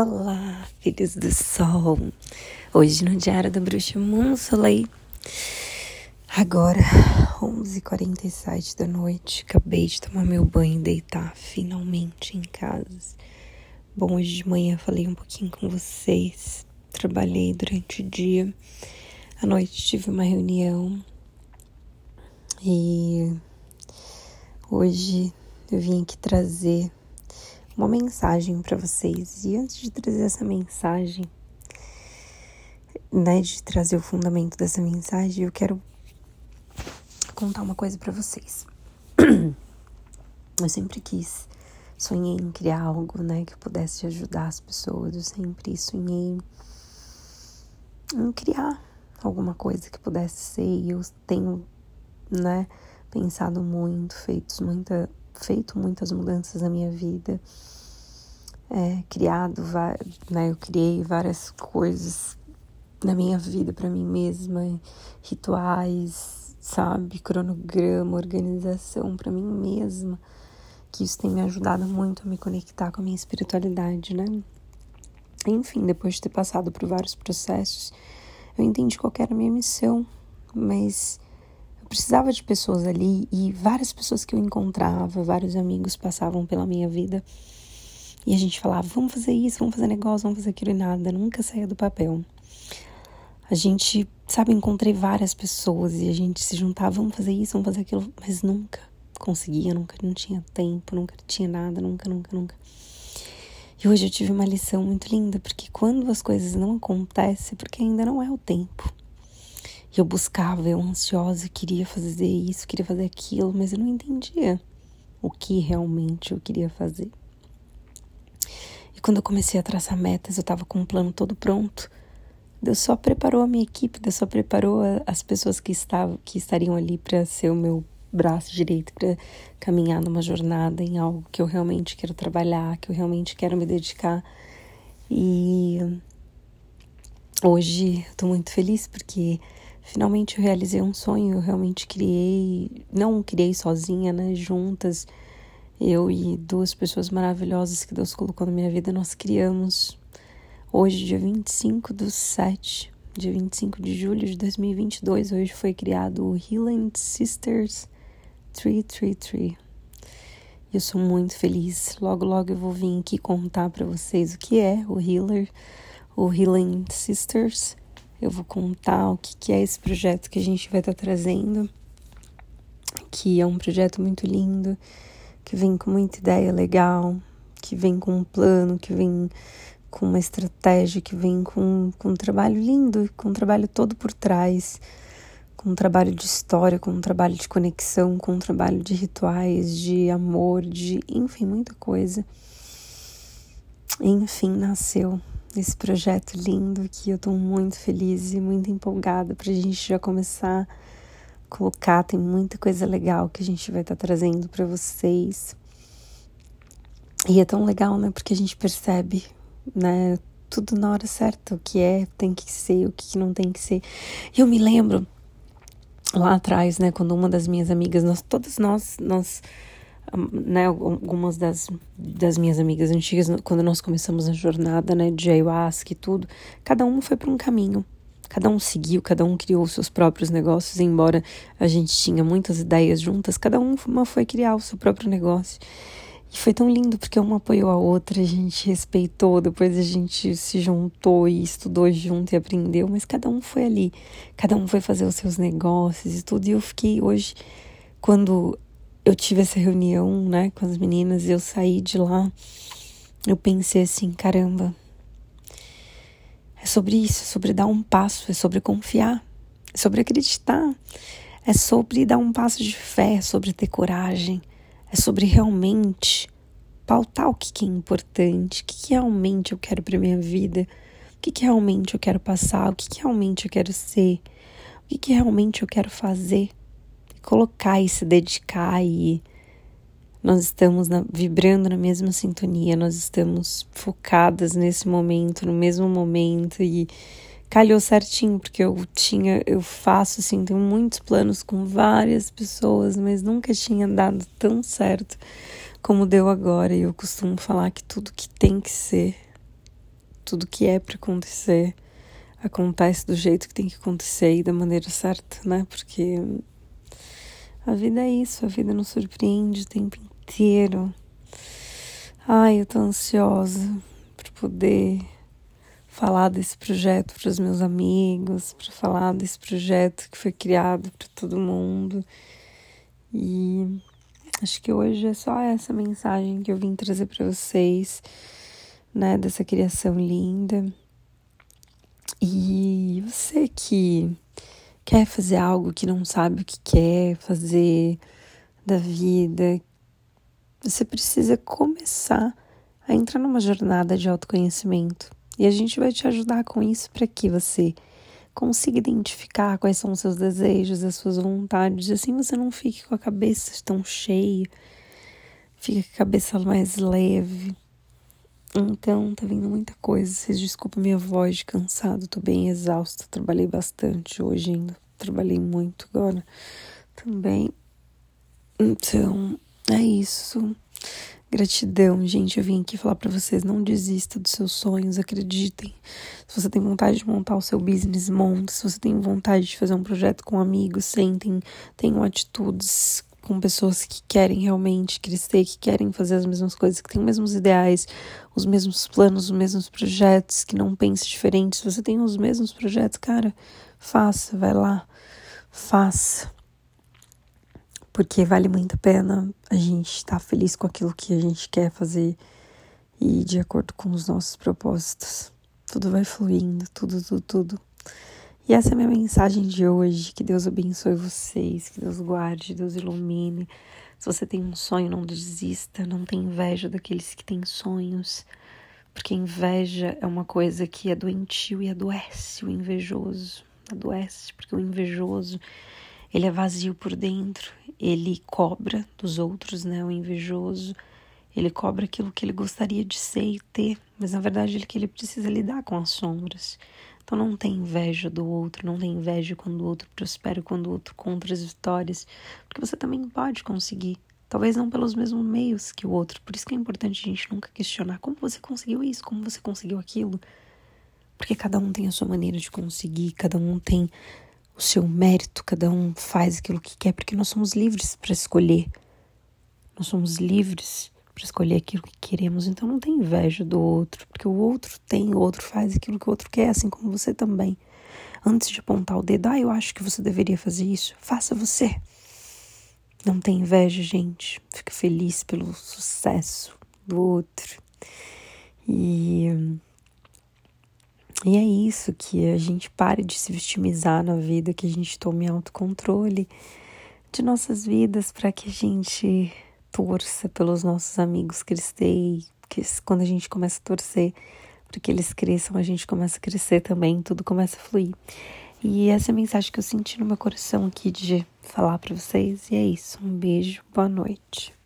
Olá, filhos do sol! Hoje no Diário da Bruxa Monsoleil. Agora, 11h47 da noite. Acabei de tomar meu banho e deitar finalmente em casa. Bom, hoje de manhã falei um pouquinho com vocês. Trabalhei durante o dia. À noite tive uma reunião. E hoje eu vim aqui trazer uma mensagem para vocês. E antes de trazer essa mensagem, né, de trazer o fundamento dessa mensagem, eu quero contar uma coisa para vocês. Eu sempre quis, sonhei em criar algo, né, que pudesse ajudar as pessoas. Eu sempre sonhei em criar alguma coisa que pudesse ser. E eu tenho, né, pensado muito, feito muita, feito muitas mudanças na minha vida, é, criado, né, eu criei várias coisas na minha vida para mim mesma, rituais, sabe, cronograma, organização para mim mesma, que isso tem me ajudado muito a me conectar com a minha espiritualidade, né? Enfim, depois de ter passado por vários processos, eu entendi qual era a minha missão, mas precisava de pessoas ali e várias pessoas que eu encontrava, vários amigos passavam pela minha vida e a gente falava: vamos fazer isso, vamos fazer negócio, vamos fazer aquilo e nada, nunca saía do papel. A gente, sabe, encontrei várias pessoas e a gente se juntava: vamos fazer isso, vamos fazer aquilo, mas nunca conseguia, nunca não tinha tempo, nunca tinha nada, nunca, nunca, nunca. E hoje eu tive uma lição muito linda, porque quando as coisas não acontecem, é porque ainda não é o tempo. E eu buscava, eu ansiosa, queria fazer isso, queria fazer aquilo, mas eu não entendia o que realmente eu queria fazer. E quando eu comecei a traçar metas, eu estava com um plano todo pronto. Deus só preparou a minha equipe, Deus só preparou as pessoas que estavam, que estariam ali para ser o meu braço direito, para caminhar numa jornada em algo que eu realmente quero trabalhar, que eu realmente quero me dedicar. E hoje estou muito feliz porque Finalmente eu realizei um sonho, eu realmente criei, não criei sozinha, né, juntas, eu e duas pessoas maravilhosas que Deus colocou na minha vida, nós criamos hoje, dia 25 do 7, dia 25 de julho de 2022, hoje foi criado o Healing Sisters 333. E eu sou muito feliz. Logo, logo eu vou vir aqui contar para vocês o que é o Healer, o Healing Sisters eu vou contar o que, que é esse projeto que a gente vai estar tá trazendo, que é um projeto muito lindo, que vem com muita ideia legal, que vem com um plano, que vem com uma estratégia, que vem com, com um trabalho lindo, com um trabalho todo por trás, com um trabalho de história, com um trabalho de conexão, com um trabalho de rituais, de amor, de enfim, muita coisa. Enfim, nasceu esse projeto lindo que eu estou muito feliz e muito empolgada para a gente já começar a colocar. Tem muita coisa legal que a gente vai estar tá trazendo para vocês. E é tão legal, né? Porque a gente percebe, né? Tudo na hora certa, o que é, tem que ser, o que não tem que ser. E eu me lembro lá atrás, né? Quando uma das minhas amigas, nós, todas nós, nós né, algumas das, das minhas amigas antigas, quando nós começamos a jornada, né, de ayahuasca e tudo, cada um foi para um caminho. Cada um seguiu, cada um criou seus próprios negócios, embora a gente tinha muitas ideias juntas, cada uma foi criar o seu próprio negócio. E foi tão lindo porque uma apoiou a outra, a gente respeitou, depois a gente se juntou e estudou junto e aprendeu, mas cada um foi ali, cada um foi fazer os seus negócios e tudo. E eu fiquei hoje, quando eu tive essa reunião, né, com as meninas e eu saí de lá, eu pensei assim, caramba, é sobre isso, é sobre dar um passo, é sobre confiar, é sobre acreditar, é sobre dar um passo de fé, é sobre ter coragem, é sobre realmente pautar o que, é importante, o que, realmente eu quero para minha vida, o que, realmente eu quero passar, o que, realmente eu quero ser, o que realmente eu quero fazer colocar e se dedicar e nós estamos na, vibrando na mesma sintonia, nós estamos focadas nesse momento, no mesmo momento e calhou certinho porque eu tinha, eu faço assim, tenho muitos planos com várias pessoas, mas nunca tinha dado tão certo como deu agora e eu costumo falar que tudo que tem que ser tudo que é para acontecer acontece do jeito que tem que acontecer e da maneira certa, né? Porque a vida é isso, a vida nos surpreende o tempo inteiro. Ai, eu tô ansiosa por poder falar desse projeto para os meus amigos, para falar desse projeto que foi criado para todo mundo. E acho que hoje é só essa mensagem que eu vim trazer para vocês, né, dessa criação linda. E você que quer fazer algo que não sabe o que quer fazer da vida, você precisa começar a entrar numa jornada de autoconhecimento. E a gente vai te ajudar com isso para que você consiga identificar quais são os seus desejos, as suas vontades, assim você não fique com a cabeça tão cheia, fica com a cabeça mais leve. Então, tá vindo muita coisa. Vocês desculpem minha voz de cansado, tô bem exausta. Trabalhei bastante hoje ainda. Trabalhei muito agora também. Então, é isso. Gratidão, gente. Eu vim aqui falar para vocês: não desista dos seus sonhos, acreditem. Se você tem vontade de montar o seu business, monte. Se você tem vontade de fazer um projeto com amigos, sentem, tenham atitudes com pessoas que querem realmente crescer, que querem fazer as mesmas coisas, que têm os mesmos ideais, os mesmos planos, os mesmos projetos, que não pense diferente. Se você tem os mesmos projetos, cara, faça, vai lá, faça porque vale muito a pena a gente estar tá feliz com aquilo que a gente quer fazer e de acordo com os nossos propósitos. Tudo vai fluindo, tudo, tudo, tudo. E essa é a minha mensagem de hoje. Que Deus abençoe vocês, que Deus guarde, Deus ilumine. Se você tem um sonho, não desista, não tenha inveja daqueles que têm sonhos, porque inveja é uma coisa que é doentio e adoece o invejoso. Adoece, porque o invejoso ele é vazio por dentro, ele cobra dos outros, né? O invejoso, ele cobra aquilo que ele gostaria de ser e ter, mas na verdade ele que ele precisa lidar com as sombras. Então não tem inveja do outro, não tem inveja quando o outro prospera, quando o outro contra as vitórias, porque você também pode conseguir. Talvez não pelos mesmos meios que o outro. Por isso que é importante a gente nunca questionar como você conseguiu isso, como você conseguiu aquilo. Porque cada um tem a sua maneira de conseguir, cada um tem o seu mérito, cada um faz aquilo que quer, porque nós somos livres para escolher. Nós somos livres para escolher aquilo que queremos, então não tem inveja do outro, porque o outro tem, o outro faz aquilo que o outro quer, assim como você também. Antes de apontar o dedo, ah, eu acho que você deveria fazer isso, faça você. Não tem inveja, gente. Fica feliz pelo sucesso do outro. E e é isso, que a gente pare de se vitimizar na vida, que a gente tome autocontrole de nossas vidas para que a gente torça pelos nossos amigos crescer que quando a gente começa a torcer para que eles cresçam, a gente começa a crescer também, tudo começa a fluir. E essa é a mensagem que eu senti no meu coração aqui de falar para vocês. E é isso. Um beijo, boa noite.